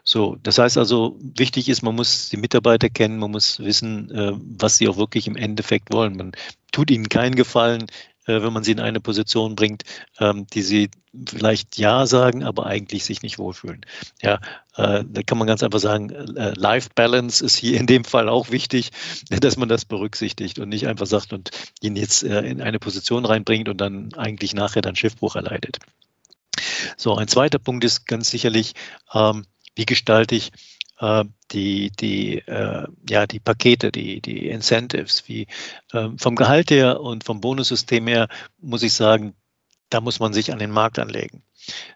So, das heißt also, wichtig ist, man muss die Mitarbeiter kennen, man muss wissen, äh, was sie auch wirklich im Endeffekt wollen. Man tut ihnen keinen Gefallen, äh, wenn man sie in eine Position bringt, ähm, die sie vielleicht ja sagen, aber eigentlich sich nicht wohlfühlen. Ja, äh, da kann man ganz einfach sagen, äh, Life Balance ist hier in dem Fall auch wichtig, dass man das berücksichtigt und nicht einfach sagt und ihn jetzt äh, in eine Position reinbringt und dann eigentlich nachher dann Schiffbruch erleidet. So, ein zweiter Punkt ist ganz sicherlich, ähm, wie gestalte ich äh, die, die, äh, ja, die Pakete, die, die Incentives, wie äh, vom Gehalt her und vom Bonussystem her, muss ich sagen, da muss man sich an den Markt anlegen.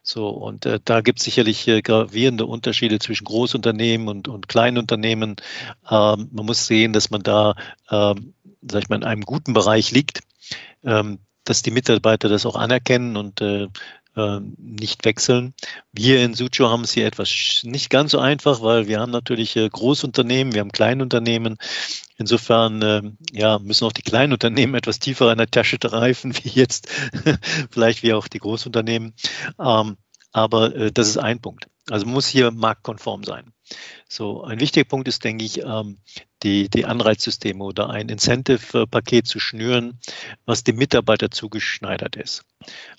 So, und äh, da gibt es sicherlich äh, gravierende Unterschiede zwischen Großunternehmen und, und Kleinunternehmen. Ähm, man muss sehen, dass man da, ähm, sag ich mal, in einem guten Bereich liegt, ähm, dass die Mitarbeiter das auch anerkennen und äh, nicht wechseln. Wir in Suzhou haben es hier etwas nicht ganz so einfach, weil wir haben natürlich äh, Großunternehmen, wir haben Kleinunternehmen. Insofern äh, ja, müssen auch die kleinen Unternehmen etwas tiefer in der Tasche greifen, wie jetzt vielleicht wie auch die Großunternehmen. Ähm, aber äh, das ist ein Punkt. Also muss hier marktkonform sein. So, ein wichtiger Punkt ist, denke ich, ähm, die, die Anreizsysteme oder ein Incentive-Paket zu schnüren, was dem Mitarbeiter zugeschneidert ist.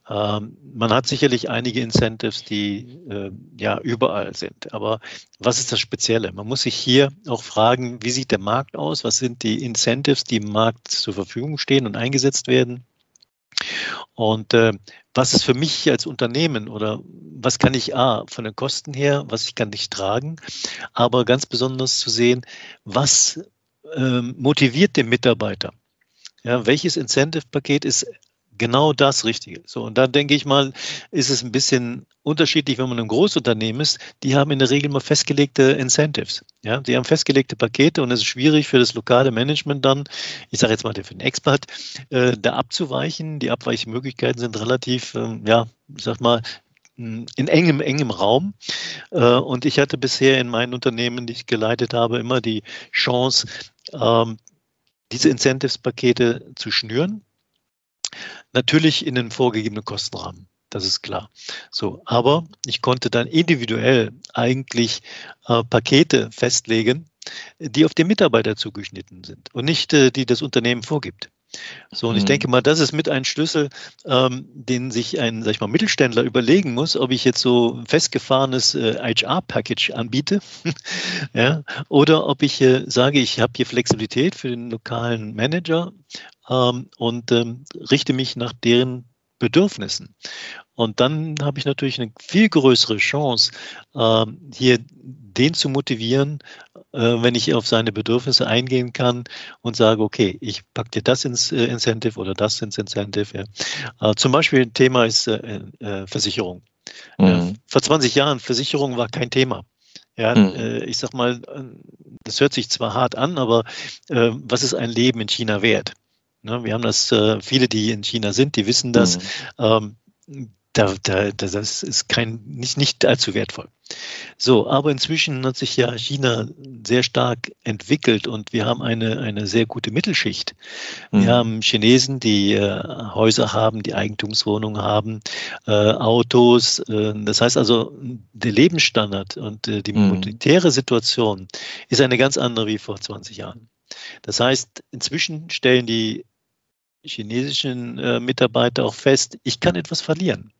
Ähm, man hat sicherlich einige Incentives, die äh, ja überall sind. Aber was ist das Spezielle? Man muss sich hier auch fragen, wie sieht der Markt aus? Was sind die Incentives, die im Markt zur Verfügung stehen und eingesetzt werden? Und äh, was ist für mich als Unternehmen oder was kann ich A, von den Kosten her, was ich kann nicht tragen, aber ganz besonders zu sehen, was äh, motiviert den Mitarbeiter? Ja, welches Incentive-Paket ist genau das Richtige. So, und da denke ich mal, ist es ein bisschen unterschiedlich, wenn man ein Großunternehmen ist. Die haben in der Regel mal festgelegte Incentives. Ja, die haben festgelegte Pakete und es ist schwierig für das lokale Management dann, ich sage jetzt mal für den Expert, äh, da abzuweichen. Die Abweichmöglichkeiten sind relativ, äh, ja, ich sag mal, in engem, engem Raum. Äh, und ich hatte bisher in meinen Unternehmen, die ich geleitet habe, immer die Chance, ähm, diese Incentives-Pakete zu schnüren Natürlich in den vorgegebenen Kostenrahmen. Das ist klar. So, aber ich konnte dann individuell eigentlich äh, Pakete festlegen, die auf den Mitarbeiter zugeschnitten sind und nicht äh, die das Unternehmen vorgibt. So, und ich mhm. denke mal, das ist mit ein Schlüssel, ähm, den sich ein, sag ich mal, Mittelständler überlegen muss, ob ich jetzt so ein festgefahrenes äh, HR-Package anbiete, ja, oder ob ich äh, sage, ich habe hier Flexibilität für den lokalen Manager ähm, und ähm, richte mich nach deren Bedürfnissen. Und dann habe ich natürlich eine viel größere Chance, ähm, hier den zu motivieren, äh, wenn ich auf seine Bedürfnisse eingehen kann und sage, okay, ich packe dir das ins äh, Incentive oder das ins Incentive. Ja. Äh, zum Beispiel ein Thema ist Versicherung. Mhm. vor 20 Jahren Versicherung war kein Thema. Ja, mhm. Ich sag mal, das hört sich zwar hart an, aber was ist ein Leben in China wert? Ne, wir haben das, äh, viele, die in China sind, die wissen das. Mhm. Ähm, da, da, das ist kein, nicht, nicht allzu wertvoll. So, aber inzwischen hat sich ja China sehr stark entwickelt und wir haben eine, eine sehr gute Mittelschicht. Wir mhm. haben Chinesen, die äh, Häuser haben, die Eigentumswohnungen haben, äh, Autos. Äh, das heißt also, der Lebensstandard und äh, die mhm. monetäre Situation ist eine ganz andere wie vor 20 Jahren. Das heißt, inzwischen stellen die chinesischen äh, Mitarbeiter auch fest, ich kann etwas verlieren.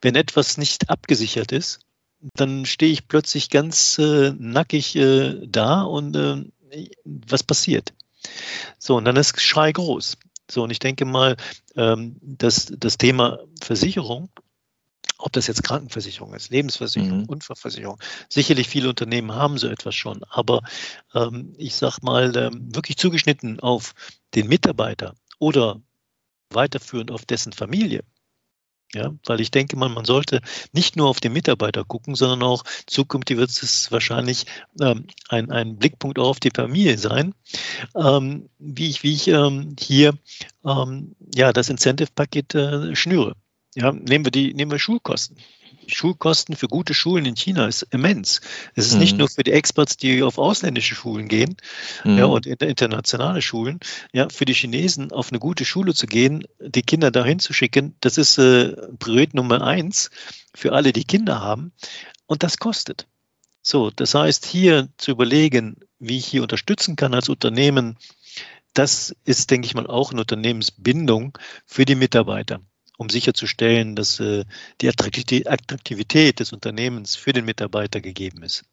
Wenn etwas nicht abgesichert ist, dann stehe ich plötzlich ganz äh, nackig äh, da und äh, was passiert? So, und dann ist Schrei groß. So, und ich denke mal, ähm, dass das Thema Versicherung, ob das jetzt Krankenversicherung ist, Lebensversicherung, mhm. Unfallversicherung, sicherlich viele Unternehmen haben so etwas schon, aber ähm, ich sage mal, ähm, wirklich zugeschnitten auf den Mitarbeiter oder weiterführend auf dessen Familie. Ja, weil ich denke mal, man sollte nicht nur auf den Mitarbeiter gucken, sondern auch zukünftig wird es wahrscheinlich ähm, ein, ein Blickpunkt auch auf die Familie sein, ähm, wie ich, wie ich ähm, hier ähm, ja, das Incentive-Paket äh, schnüre. Ja, nehmen wir die, nehmen wir Schulkosten. Schulkosten für gute Schulen in China ist immens. Es ist mhm. nicht nur für die Experts, die auf ausländische Schulen gehen mhm. ja, und internationale Schulen. Ja, für die Chinesen auf eine gute Schule zu gehen, die Kinder dahin zu schicken, das ist äh, Priorität Nummer eins für alle, die Kinder haben. Und das kostet. So, das heißt, hier zu überlegen, wie ich hier unterstützen kann als Unternehmen, das ist, denke ich mal, auch eine Unternehmensbindung für die Mitarbeiter um sicherzustellen, dass äh, die Attraktivität des Unternehmens für den Mitarbeiter gegeben ist.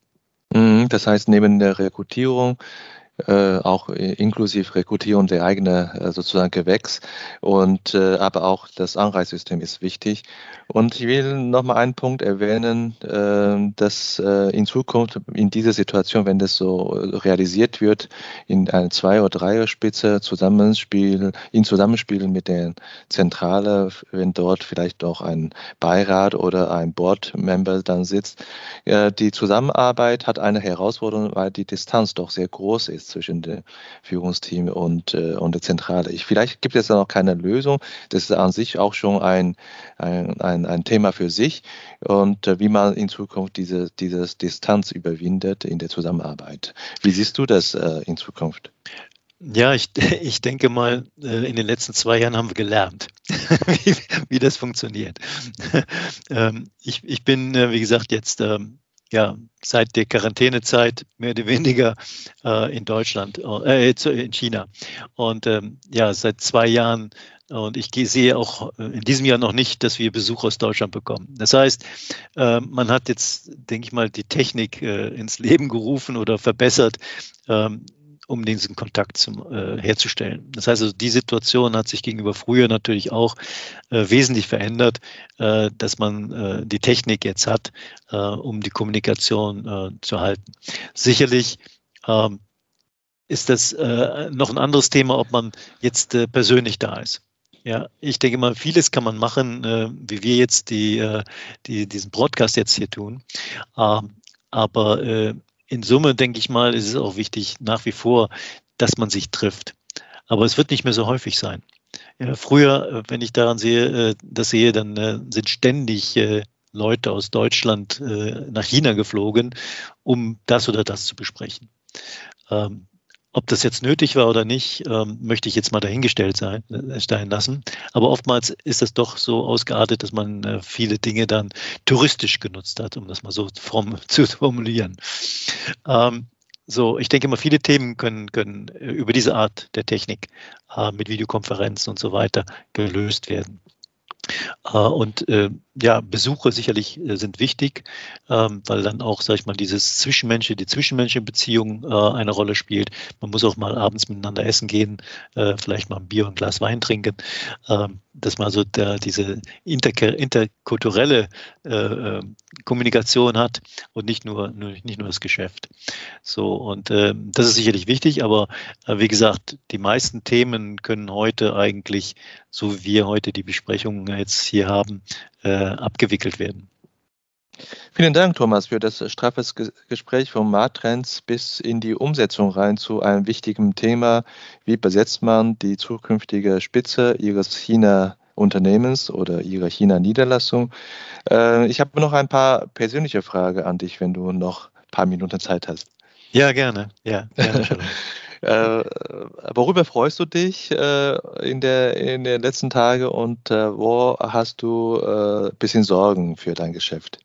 Mhm, das heißt, neben der Rekrutierung äh, auch inklusive Rekrutierung der eigenen äh, sozusagen Gewächs. Und äh, aber auch das Anreizsystem ist wichtig. Und ich will noch mal einen Punkt erwähnen, äh, dass äh, in Zukunft in dieser Situation, wenn das so realisiert wird, in eine Zwei- oder Dreier-Spitze Zusammenspiel, in Zusammenspiel mit der Zentrale, wenn dort vielleicht auch ein Beirat oder ein Board-Member dann sitzt, äh, die Zusammenarbeit hat eine Herausforderung, weil die Distanz doch sehr groß ist zwischen dem Führungsteam und, äh, und der Zentrale. Ich, vielleicht gibt es da noch keine Lösung. Das ist an sich auch schon ein, ein, ein, ein Thema für sich und äh, wie man in Zukunft diese, diese Distanz überwindet in der Zusammenarbeit. Wie siehst du das äh, in Zukunft? Ja, ich, ich denke mal, äh, in den letzten zwei Jahren haben wir gelernt, wie, wie das funktioniert. Ähm, ich, ich bin, äh, wie gesagt, jetzt ähm, ja, seit der Quarantänezeit mehr oder weniger äh, in Deutschland, äh, in China. Und ähm, ja, seit zwei Jahren und ich sehe auch äh, in diesem Jahr noch nicht, dass wir Besuch aus Deutschland bekommen. Das heißt, äh, man hat jetzt, denke ich mal, die Technik äh, ins Leben gerufen oder verbessert, ähm, um diesen Kontakt zum, herzustellen. Das heißt also, die Situation hat sich gegenüber früher natürlich auch wesentlich verändert, dass man die Technik jetzt hat, um die Kommunikation zu halten. Sicherlich ähm, ist das noch ein anderes Thema, ob man jetzt persönlich da ist. Ja, ich denke mal, vieles kann man machen, äh, wie wir jetzt die, äh, die, diesen Broadcast jetzt hier tun. Ähm, aber äh, in Summe, denke ich mal, ist es auch wichtig nach wie vor, dass man sich trifft. Aber es wird nicht mehr so häufig sein. Ja, früher, äh, wenn ich daran sehe, äh, das sehe, dann äh, sind ständig Leute aus Deutschland nach China geflogen, um das oder das zu besprechen. Ob das jetzt nötig war oder nicht, ähm, möchte ich jetzt mal dahingestellt sein, äh, lassen. Aber oftmals ist es doch so ausgeartet, dass man äh, viele Dinge dann touristisch genutzt hat, um das mal so form zu formulieren. Ähm, so, ich denke mal, viele Themen können, können äh, über diese Art der Technik äh, mit Videokonferenzen und so weiter gelöst werden. Äh, und äh, ja, Besuche sicherlich äh, sind wichtig, ähm, weil dann auch, sag ich mal, dieses Zwischenmenschliche, die zwischenmenschliche Beziehung eine Rolle spielt. Man muss auch mal abends miteinander essen gehen, vielleicht mal ein Bier und ein Glas Wein trinken, ähm, dass man so der, diese inter, interkulturelle Kommunikation hat und nicht nur, nicht nur das Geschäft. So, und das ist sicherlich wichtig, aber wie gesagt, die meisten Themen können heute eigentlich, so wie wir heute die Besprechungen jetzt hier haben, äh, abgewickelt werden. Vielen Dank, Thomas, für das straffes Gespräch vom Markttrends bis in die Umsetzung rein zu einem wichtigen Thema. Wie besetzt man die zukünftige Spitze Ihres China-Unternehmens oder Ihrer China-Niederlassung? Äh, ich habe noch ein paar persönliche Fragen an dich, wenn du noch ein paar Minuten Zeit hast. Ja, gerne. Ja, gerne Äh, worüber freust du dich äh, in, der, in den letzten Tagen und äh, wo hast du ein äh, bisschen Sorgen für dein Geschäft?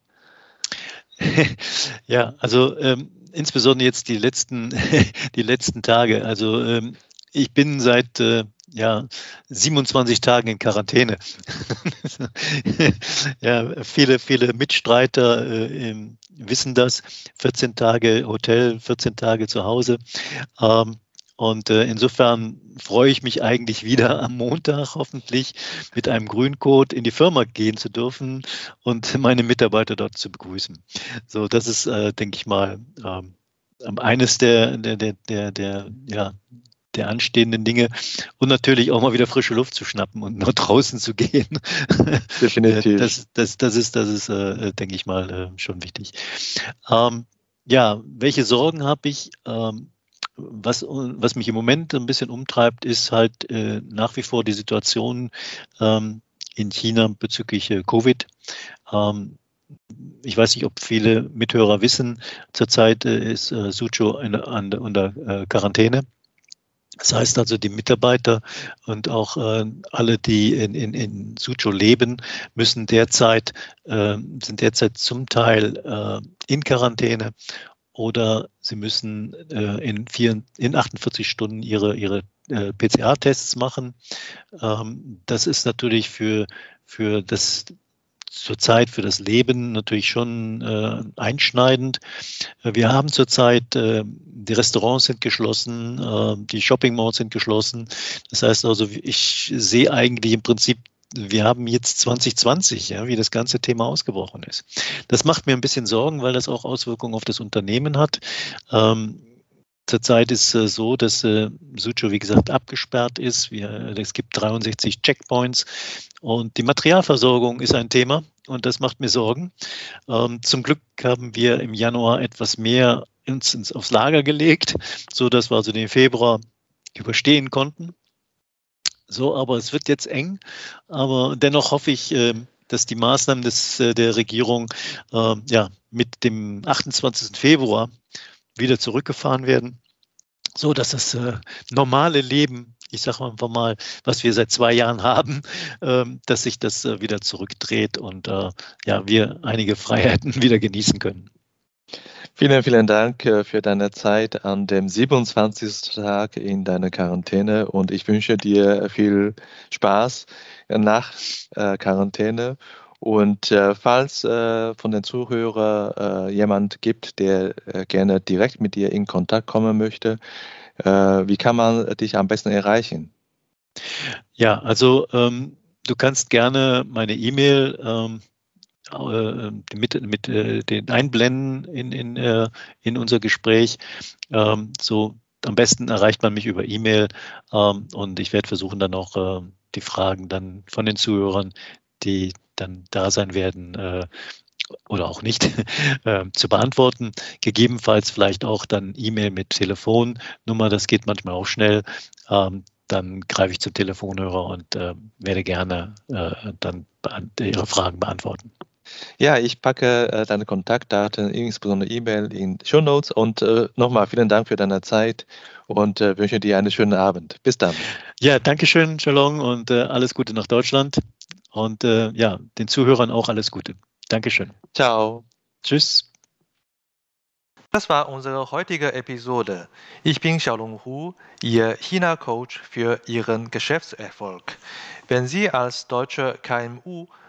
ja, also ähm, insbesondere jetzt die letzten, die letzten Tage. Also ähm, ich bin seit äh, ja, 27 Tagen in Quarantäne. ja, viele, viele Mitstreiter äh, wissen das. 14 Tage Hotel, 14 Tage zu Hause. Ähm, und äh, insofern freue ich mich eigentlich wieder am Montag hoffentlich mit einem Grüncode in die Firma gehen zu dürfen und meine Mitarbeiter dort zu begrüßen. So, das ist, äh, denke ich mal, ähm, eines der, der, der, der, der, ja, der anstehenden Dinge und natürlich auch mal wieder frische Luft zu schnappen und nach draußen zu gehen. Definitiv. Das, das, das ist, das ist, äh, denke ich mal, äh, schon wichtig. Ähm, ja, welche Sorgen habe ich? Ähm, was, was mich im Moment ein bisschen umtreibt, ist halt äh, nach wie vor die Situation ähm, in China bezüglich äh, Covid. Ähm, ich weiß nicht, ob viele Mithörer wissen, zurzeit äh, ist äh, Suzhou in, an, unter äh, Quarantäne. Das heißt also, die Mitarbeiter und auch äh, alle, die in, in, in Suzhou leben, müssen derzeit, äh, sind derzeit zum Teil äh, in Quarantäne oder sie müssen äh, in, vier, in 48 Stunden ihre, ihre äh, PCA-Tests machen. Ähm, das ist natürlich für, für das zurzeit für das Leben natürlich schon äh, einschneidend. Wir haben zurzeit, äh, die Restaurants sind geschlossen, äh, die Shopping Malls sind geschlossen. Das heißt also, ich sehe eigentlich im Prinzip wir haben jetzt 2020, ja, wie das ganze Thema ausgebrochen ist. Das macht mir ein bisschen Sorgen, weil das auch Auswirkungen auf das Unternehmen hat. Ähm, Zurzeit ist äh, so, dass äh, Sucho, wie gesagt, abgesperrt ist. Wir, es gibt 63 Checkpoints und die Materialversorgung ist ein Thema und das macht mir Sorgen. Ähm, zum Glück haben wir im Januar etwas mehr ins, ins, aufs Lager gelegt, so dass wir also den Februar überstehen konnten. So, aber es wird jetzt eng. Aber dennoch hoffe ich, äh, dass die Maßnahmen des, äh, der Regierung äh, ja, mit dem 28. Februar wieder zurückgefahren werden, so dass das normale Leben, ich sage einfach mal, was wir seit zwei Jahren haben, dass sich das wieder zurückdreht und ja, wir einige Freiheiten wieder genießen können. Vielen, vielen Dank äh, für deine Zeit an dem 27. Tag in deiner Quarantäne und ich wünsche dir viel Spaß nach äh, Quarantäne. Und äh, falls von den Zuhörern jemand gibt, der gerne direkt mit dir in Kontakt kommen möchte, wie kann man dich am besten erreichen? Ja, also ähm, du kannst gerne meine E-Mail ähm, äh, mit, mit äh, den einblenden in, in, äh, in unser Gespräch. Ähm, so am besten erreicht man mich über E-Mail ähm, und ich werde versuchen dann auch äh, die Fragen dann von den Zuhörern, die dann da sein werden, äh, oder auch nicht äh, zu beantworten. Gegebenenfalls vielleicht auch dann E-Mail mit Telefonnummer, das geht manchmal auch schnell. Ähm, dann greife ich zum Telefonhörer und äh, werde gerne äh, dann Ihre Fragen beantworten. Ja, ich packe äh, deine Kontaktdaten, insbesondere E-Mail, in Show Notes und äh, nochmal vielen Dank für deine Zeit und äh, wünsche dir einen schönen Abend. Bis dann. Ja, danke schön, Shalom und äh, alles Gute nach Deutschland und äh, ja, den Zuhörern auch alles Gute. Dankeschön. Ciao. Tschüss. Das war unsere heutige Episode. Ich bin Xiaolong Hu, Ihr China-Coach für Ihren Geschäftserfolg. Wenn Sie als deutsche KMU